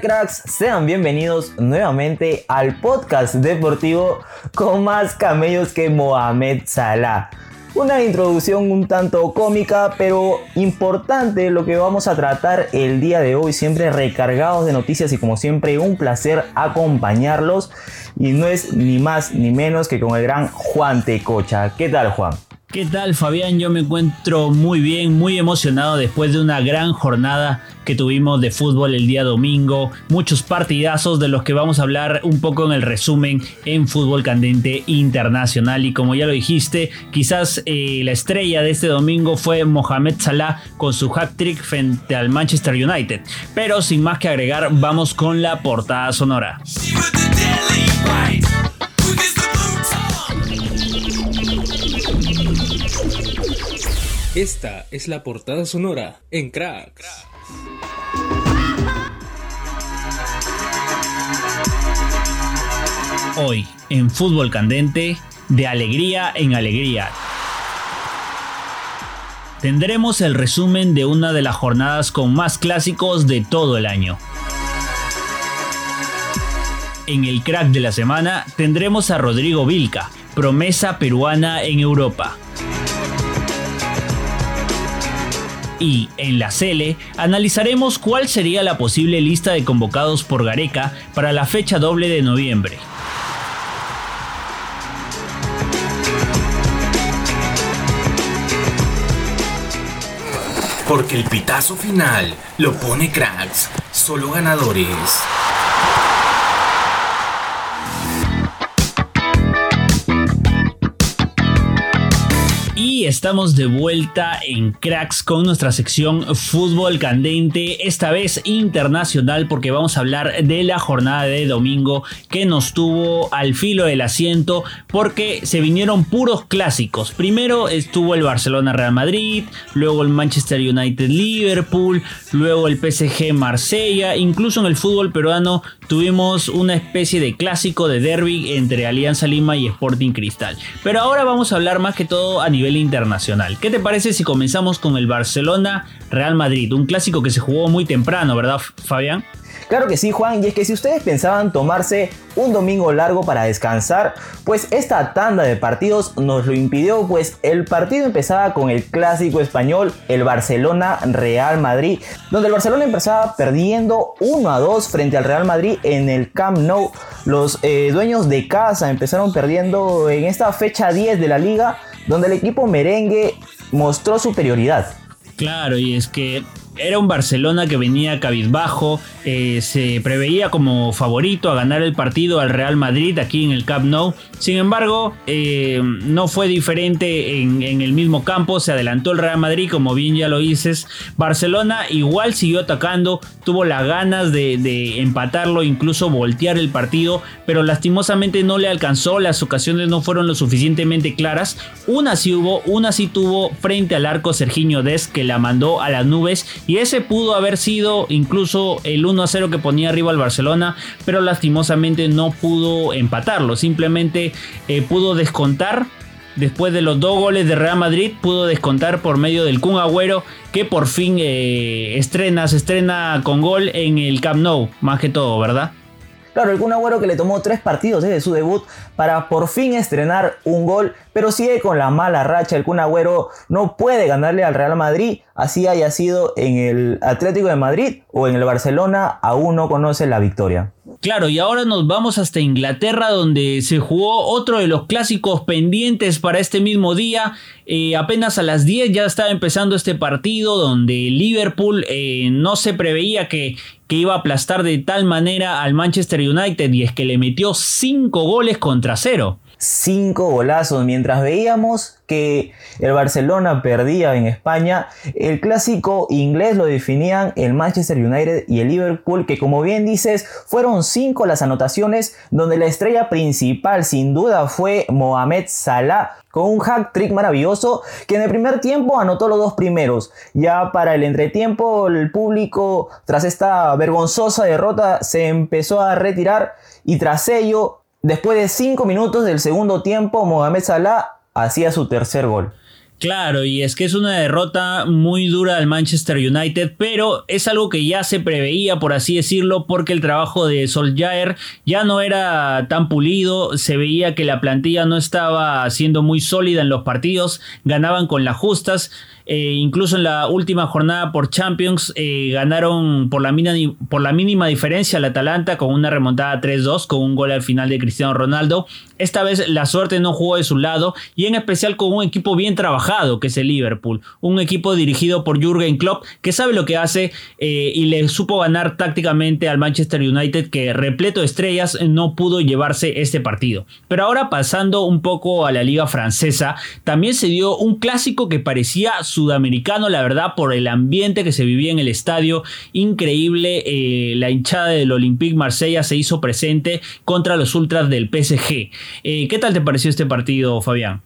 Cracks? Sean bienvenidos nuevamente al podcast deportivo con más camellos que Mohamed Salah. Una introducción un tanto cómica, pero importante lo que vamos a tratar el día de hoy, siempre recargados de noticias y como siempre un placer acompañarlos. Y no es ni más ni menos que con el gran Juan Tecocha. ¿Qué tal Juan? ¿Qué tal Fabián? Yo me encuentro muy bien, muy emocionado después de una gran jornada que tuvimos de fútbol el día domingo. Muchos partidazos de los que vamos a hablar un poco en el resumen en Fútbol Candente Internacional. Y como ya lo dijiste, quizás eh, la estrella de este domingo fue Mohamed Salah con su hat-trick frente al Manchester United. Pero sin más que agregar, vamos con la portada sonora. Esta es la portada sonora en Cracks. Hoy, en Fútbol Candente, de alegría en alegría. Tendremos el resumen de una de las jornadas con más clásicos de todo el año. En el crack de la semana tendremos a Rodrigo Vilca, promesa peruana en Europa. Y en la Cele analizaremos cuál sería la posible lista de convocados por Gareca para la fecha doble de noviembre. Porque el pitazo final lo pone cracks, solo ganadores. Estamos de vuelta en Cracks con nuestra sección Fútbol Candente, esta vez internacional porque vamos a hablar de la jornada de domingo que nos tuvo al filo del asiento porque se vinieron puros clásicos. Primero estuvo el Barcelona Real Madrid, luego el Manchester United Liverpool, luego el PSG Marsella, incluso en el fútbol peruano tuvimos una especie de clásico de derby entre Alianza Lima y Sporting Cristal. Pero ahora vamos a hablar más que todo a nivel internacional ¿Qué te parece si comenzamos con el Barcelona Real Madrid? Un clásico que se jugó muy temprano, ¿verdad, Fabián? Claro que sí, Juan, y es que si ustedes pensaban tomarse un domingo largo para descansar, pues esta tanda de partidos nos lo impidió, pues el partido empezaba con el clásico español, el Barcelona Real Madrid, donde el Barcelona empezaba perdiendo 1 a 2 frente al Real Madrid en el Camp Nou. Los eh, dueños de casa empezaron perdiendo en esta fecha 10 de la liga, donde el equipo merengue mostró superioridad. Claro, y es que era un Barcelona que venía cabizbajo, eh, se preveía como favorito a ganar el partido al Real Madrid aquí en el Camp Nou. Sin embargo, eh, no fue diferente en, el mismo campo, se adelantó el Real Madrid, como bien ya lo dices. Barcelona igual siguió atacando, tuvo las ganas de, de empatarlo, incluso voltear el partido, pero lastimosamente no le alcanzó, las ocasiones no fueron lo suficientemente claras. Una sí hubo, una sí tuvo frente al arco Serginho Des que la mandó a las nubes y ese pudo haber sido incluso el 1 a 0 que ponía arriba al Barcelona, pero lastimosamente no pudo empatarlo, simplemente eh, pudo descontar después de los dos goles de Real Madrid, pudo descontar por medio del Kun Agüero, que por fin eh, estrena, se estrena con gol en el Camp Nou, más que todo, ¿verdad? Claro, el Kun Agüero que le tomó tres partidos desde su debut para por fin estrenar un gol, pero sigue con la mala racha. El Kun Agüero no puede ganarle al Real Madrid, así haya sido en el Atlético de Madrid o en el Barcelona, aún no conoce la victoria. Claro, y ahora nos vamos hasta Inglaterra donde se jugó otro de los clásicos pendientes para este mismo día. Eh, apenas a las 10 ya estaba empezando este partido donde Liverpool eh, no se preveía que, que iba a aplastar de tal manera al Manchester United y es que le metió 5 goles contra 0. Cinco golazos. Mientras veíamos que el Barcelona perdía en España, el clásico inglés lo definían el Manchester United y el Liverpool, que como bien dices, fueron cinco las anotaciones donde la estrella principal sin duda fue Mohamed Salah con un hack trick maravilloso que en el primer tiempo anotó los dos primeros. Ya para el entretiempo el público tras esta vergonzosa derrota se empezó a retirar y tras ello Después de 5 minutos del segundo tiempo, Mohamed Salah hacía su tercer gol. Claro, y es que es una derrota muy dura del Manchester United, pero es algo que ya se preveía, por así decirlo, porque el trabajo de Solskjaer ya no era tan pulido, se veía que la plantilla no estaba siendo muy sólida en los partidos, ganaban con las justas eh, incluso en la última jornada por Champions eh, ganaron por la, mínima, por la mínima diferencia al Atalanta con una remontada 3-2 con un gol al final de Cristiano Ronaldo. Esta vez la suerte no jugó de su lado y en especial con un equipo bien trabajado que es el Liverpool. Un equipo dirigido por Jürgen Klopp que sabe lo que hace eh, y le supo ganar tácticamente al Manchester United que repleto de estrellas no pudo llevarse este partido. Pero ahora pasando un poco a la liga francesa, también se dio un clásico que parecía sudamericano, la verdad, por el ambiente que se vivía en el estadio. Increíble, eh, la hinchada del Olympique Marsella se hizo presente contra los ultras del PSG. Eh, ¿Qué tal te pareció este partido, Fabián?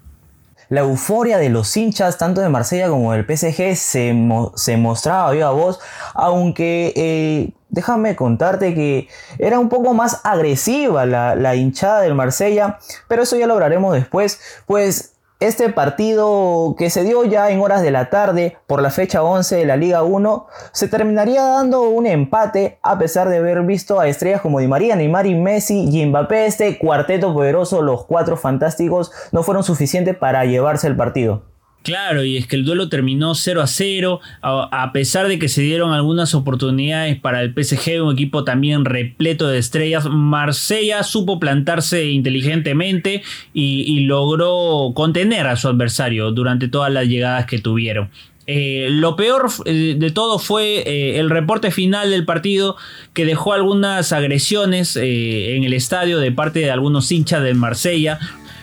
La euforia de los hinchas, tanto de Marsella como del PSG, se, se mostraba viva voz, aunque eh, déjame contarte que era un poco más agresiva la, la hinchada del Marsella, pero eso ya lo hablaremos después, pues este partido que se dio ya en horas de la tarde por la fecha 11 de la Liga 1 se terminaría dando un empate a pesar de haber visto a estrellas como Di María, Neymar y Messi y Mbappé. Este cuarteto poderoso, los cuatro fantásticos, no fueron suficientes para llevarse el partido. Claro, y es que el duelo terminó 0 a 0, a pesar de que se dieron algunas oportunidades para el PSG, un equipo también repleto de estrellas. Marsella supo plantarse inteligentemente y, logró contener a su adversario durante todas las llegadas que tuvieron. Eh, lo peor eh, de todo fue eh, el reporte final del partido que dejó algunas agresiones en el estadio de parte de algunos hinchas del Marsella,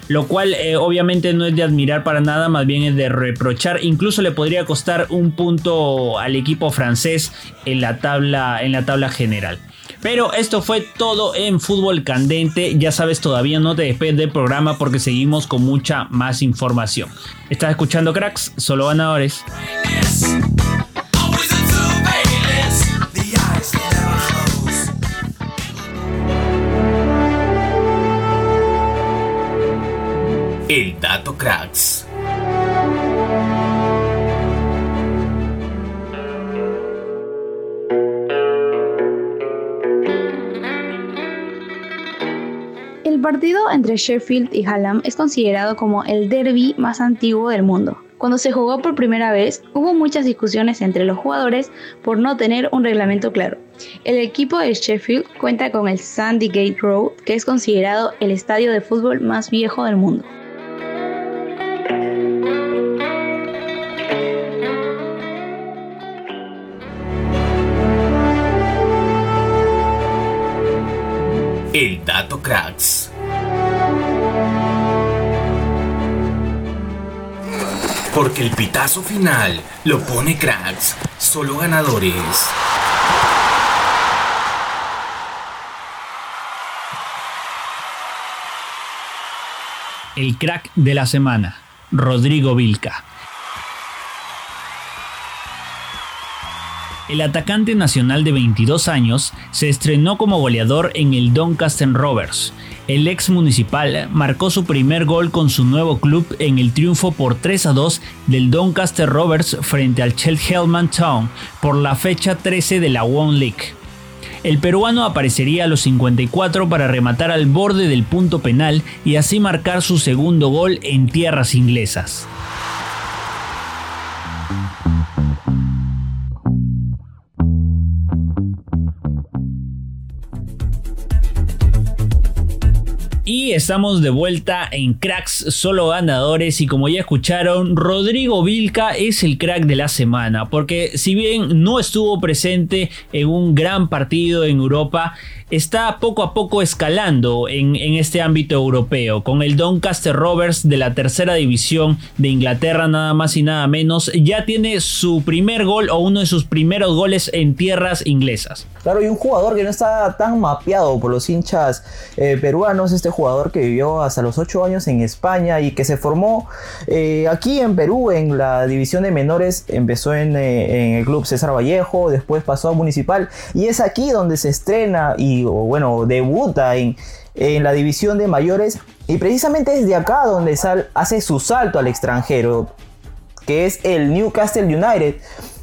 lo cual eh, obviamente no es de admirar para nada, más bien es de reprochar. Incluso le podría costar un punto al equipo francés en la tabla, en la tabla general. Pero esto fue todo en Fútbol Candente. Ya sabes, todavía no te despedes del programa porque seguimos con mucha más información. Estás escuchando cracks, solo ganadores. El Dato Cracks. El partido entre Sheffield y Hallam es considerado como el derby más antiguo del mundo. Cuando se jugó por primera vez, hubo muchas discusiones entre los jugadores por no tener un reglamento claro. El equipo de Sheffield cuenta con el Sandygate Road, que es considerado el estadio de fútbol más viejo del mundo. El Dato Cracks. Porque el pitazo final lo pone cracks, solo ganadores. El crack de la semana, Rodrigo Vilca. El atacante nacional de 22 años se estrenó como goleador en el Doncaster Rovers. El ex municipal marcó su primer gol con su nuevo club en el triunfo por 3 a 2 del Doncaster Rovers frente al Cheltenham Town por la fecha 13 de la One League. El peruano aparecería a los 54 para rematar al borde del punto penal y así marcar su segundo gol en tierras inglesas. Y estamos de vuelta en Cracks Solo Ganadores y como ya escucharon, Rodrigo Vilca es el crack de la semana, porque si bien no estuvo presente en un gran partido en Europa, está poco a poco escalando en, este ámbito europeo, con el Doncaster Rovers de la tercera división de Inglaterra, nada más y nada menos, ya tiene su primer gol o uno de sus primeros goles en tierras inglesas. Claro, y un jugador que no está tan mapeado por los hinchas eh, peruanos, este que vivió hasta los 8 años en España y que se formó eh, aquí en Perú en la división de menores, empezó en, eh, en el club César Vallejo, después pasó a Municipal y es aquí donde se estrena y bueno, debuta en, la división de mayores y precisamente es de acá donde hace su salto al extranjero, que es el Newcastle United.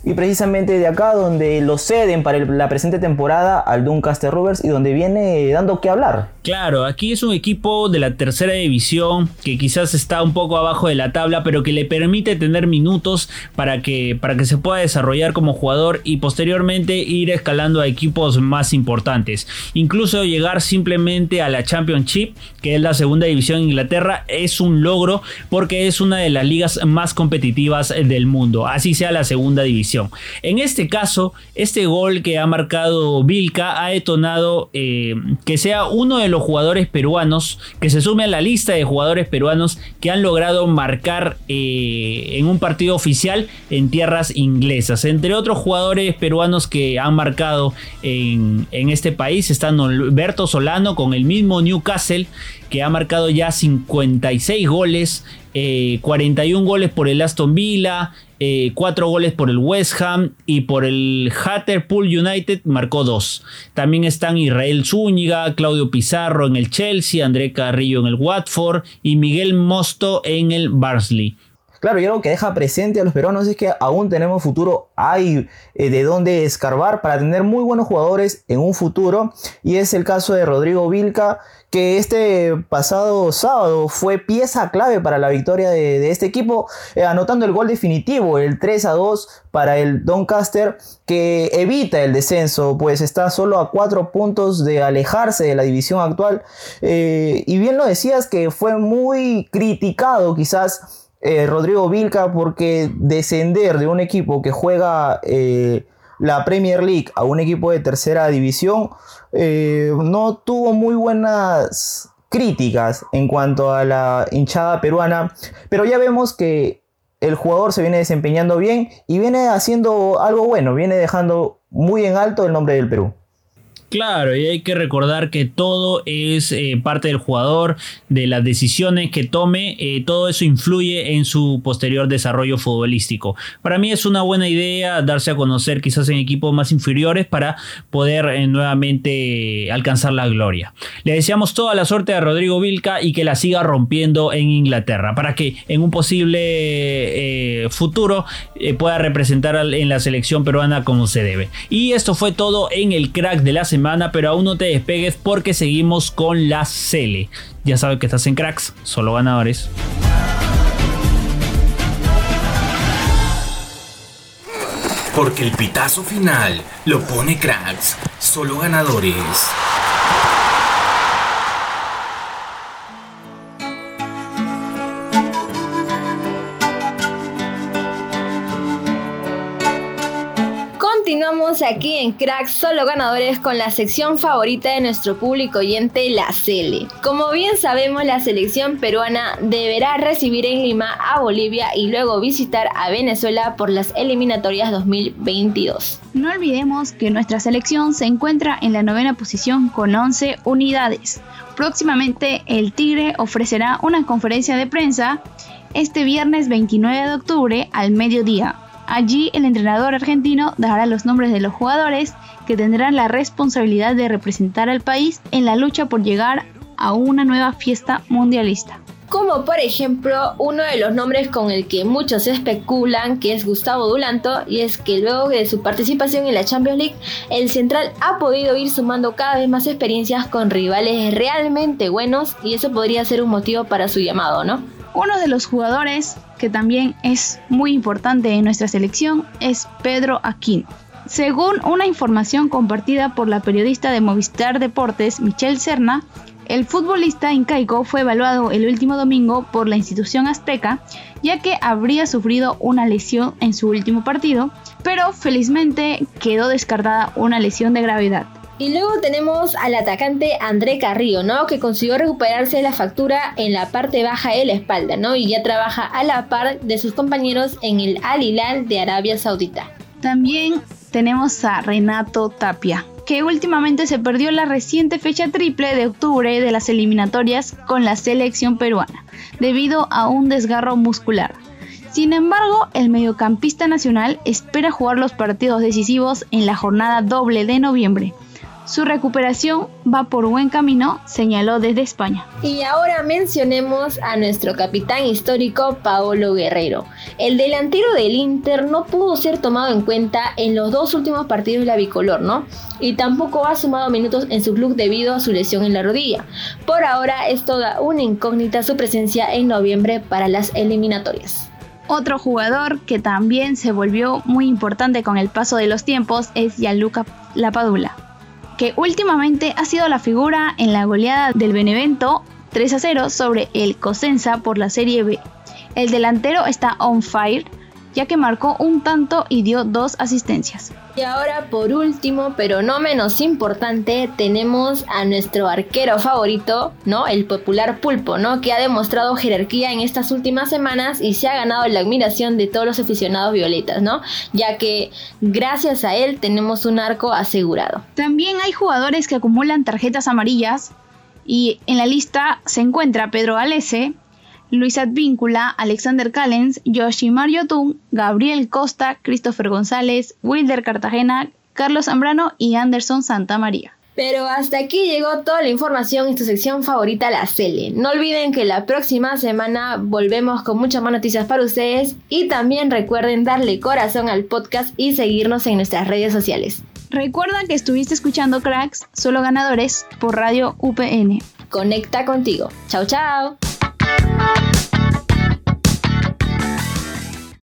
Y precisamente de acá donde lo ceden para la presente temporada al Doncaster Rovers y donde viene dando que hablar. Claro, aquí es un equipo de la tercera división que quizás está un poco abajo de la tabla, pero que le permite tener minutos para que, para que se pueda desarrollar como jugador y posteriormente ir escalando a equipos más importantes. Incluso llegar simplemente a la Championship, que es la segunda división en Inglaterra, es un logro porque es una de las ligas más competitivas del mundo, así sea la segunda división. En este caso, este gol que ha marcado Vilca ha detonado eh, que sea uno de los jugadores peruanos, que se sume a la lista de jugadores peruanos que han logrado marcar eh, en un partido oficial en tierras inglesas. Entre otros jugadores peruanos que han marcado en, este país están Alberto Solano con el mismo Newcastle, que ha marcado ya 56 goles, 41 eh, goles por el Aston Villa, eh, cuatro goles por el West Ham y por el Hatterpool United marcó dos. También están Israel Zúñiga, Claudio Pizarro en el Chelsea, André Carrillo en el Watford y Miguel Mosto en el Barnsley. Claro, y algo que deja presente a los peruanos es que aún tenemos futuro, hay eh, de dónde escarbar para tener muy buenos jugadores en un futuro. Y es el caso de Rodrigo Vilca, que este pasado sábado fue pieza clave para la victoria de, este equipo, eh, anotando el gol definitivo, el 3 a 2 para el Doncaster, que evita el descenso, pues está solo a cuatro puntos de alejarse de la división actual. Eh, y bien lo decías que fue muy criticado quizás eh, Rodrigo Vilca porque descender de un equipo que juega eh, la Premier League a un equipo de tercera división eh, no tuvo muy buenas críticas en cuanto a la hinchada peruana, pero ya vemos que el jugador se viene desempeñando bien y viene haciendo algo bueno, viene dejando muy en alto el nombre del Perú. Claro, y hay que recordar que todo es eh, parte del jugador, de las decisiones que tome, eh, todo eso influye en su posterior desarrollo futbolístico. Para mí es una buena idea darse a conocer quizás en equipos más inferiores para poder eh, nuevamente alcanzar la gloria. Le deseamos toda la suerte a Rodrigo Vilca y que la siga rompiendo en Inglaterra para que en un posible futuro pueda representar en la selección peruana como se debe. Y esto fue todo en el crack de la semana pero aún no te despegues porque seguimos con la Cele. Ya sabes que estás en cracks, solo ganadores. Porque el pitazo final lo pone cracks, solo ganadores. Aquí en Crack Solo Ganadores con la sección favorita de nuestro público oyente, la Cele. Como bien sabemos, la selección peruana deberá recibir en Lima a Bolivia y luego visitar a Venezuela por las eliminatorias 2022. No olvidemos que nuestra selección se encuentra en la novena posición con 11 unidades. Próximamente el Tigre ofrecerá una conferencia de prensa este viernes 29 de octubre al mediodía Allí el entrenador argentino dará los nombres de los jugadores que tendrán la responsabilidad de representar al país en la lucha por llegar a una nueva fiesta mundialista. Como por ejemplo uno de los nombres con el que muchos especulan que es Gustavo Dulanto y es que luego de su participación en la Champions League el central ha podido ir sumando cada vez más experiencias con rivales realmente buenos y eso podría ser un motivo para su llamado, ¿no? Uno de los jugadores que también es muy importante en nuestra selección es Pedro Aquino. Según una información compartida por la periodista de Movistar Deportes, Michelle Serna, El futbolista incaico fue evaluado el último domingo por la institución azteca, ya que habría sufrido una lesión en su último partido, pero felizmente quedó descartada una lesión de gravedad. Y luego tenemos al atacante André Carrillo, ¿no? Que consiguió recuperarse la factura en la parte baja de la espalda, ¿no? Y ya trabaja a la par de sus compañeros en el Al Hilal de Arabia Saudita. También tenemos a Renato Tapia, que últimamente se perdió la reciente fecha triple de octubre de las eliminatorias con la selección peruana, debido a un desgarro muscular. Sin embargo, el mediocampista nacional espera jugar los partidos decisivos en la jornada doble de noviembre. Su recuperación va por buen camino, señaló desde España. Y ahora mencionemos a nuestro capitán histórico Paolo Guerrero. El delantero del Inter no pudo ser tomado en cuenta en los dos últimos partidos de la bicolor, ¿no? Y tampoco ha sumado minutos en su club debido a su lesión en la rodilla. Por ahora es toda una incógnita su presencia en noviembre para las eliminatorias. Otro jugador que también se volvió muy importante con el paso de los tiempos es Gianluca Lapadula que últimamente ha sido la figura en la goleada del Benevento 3 a 0 sobre el Cosenza por la Serie B. El delantero está on fire ya que marcó un tanto y dio dos asistencias. Y ahora por último, pero no menos importante, tenemos a nuestro arquero favorito, ¿no? El popular Pulpo, ¿no? Que ha demostrado jerarquía en estas últimas semanas y se ha ganado la admiración de todos los aficionados violetas, ¿no? Ya que gracias a él tenemos un arco asegurado. También hay jugadores que acumulan tarjetas amarillas y en la lista se encuentra Pedro Alese, Luis Advíncula, Alexander Callens, Yoshimar Yotun, Gabriel Costa, Christopher González, Wilder Cartagena, Carlos Zambrano y Anderson Santamaría. Pero hasta aquí llegó toda la información en tu sección favorita, la Cele. No olviden que la próxima semana volvemos con muchas más noticias para ustedes y también recuerden darle corazón al podcast y seguirnos en nuestras redes sociales. Recuerda que estuviste escuchando Cracks, solo ganadores, por Radio UPN. Conecta contigo. Chao, chao. Bye.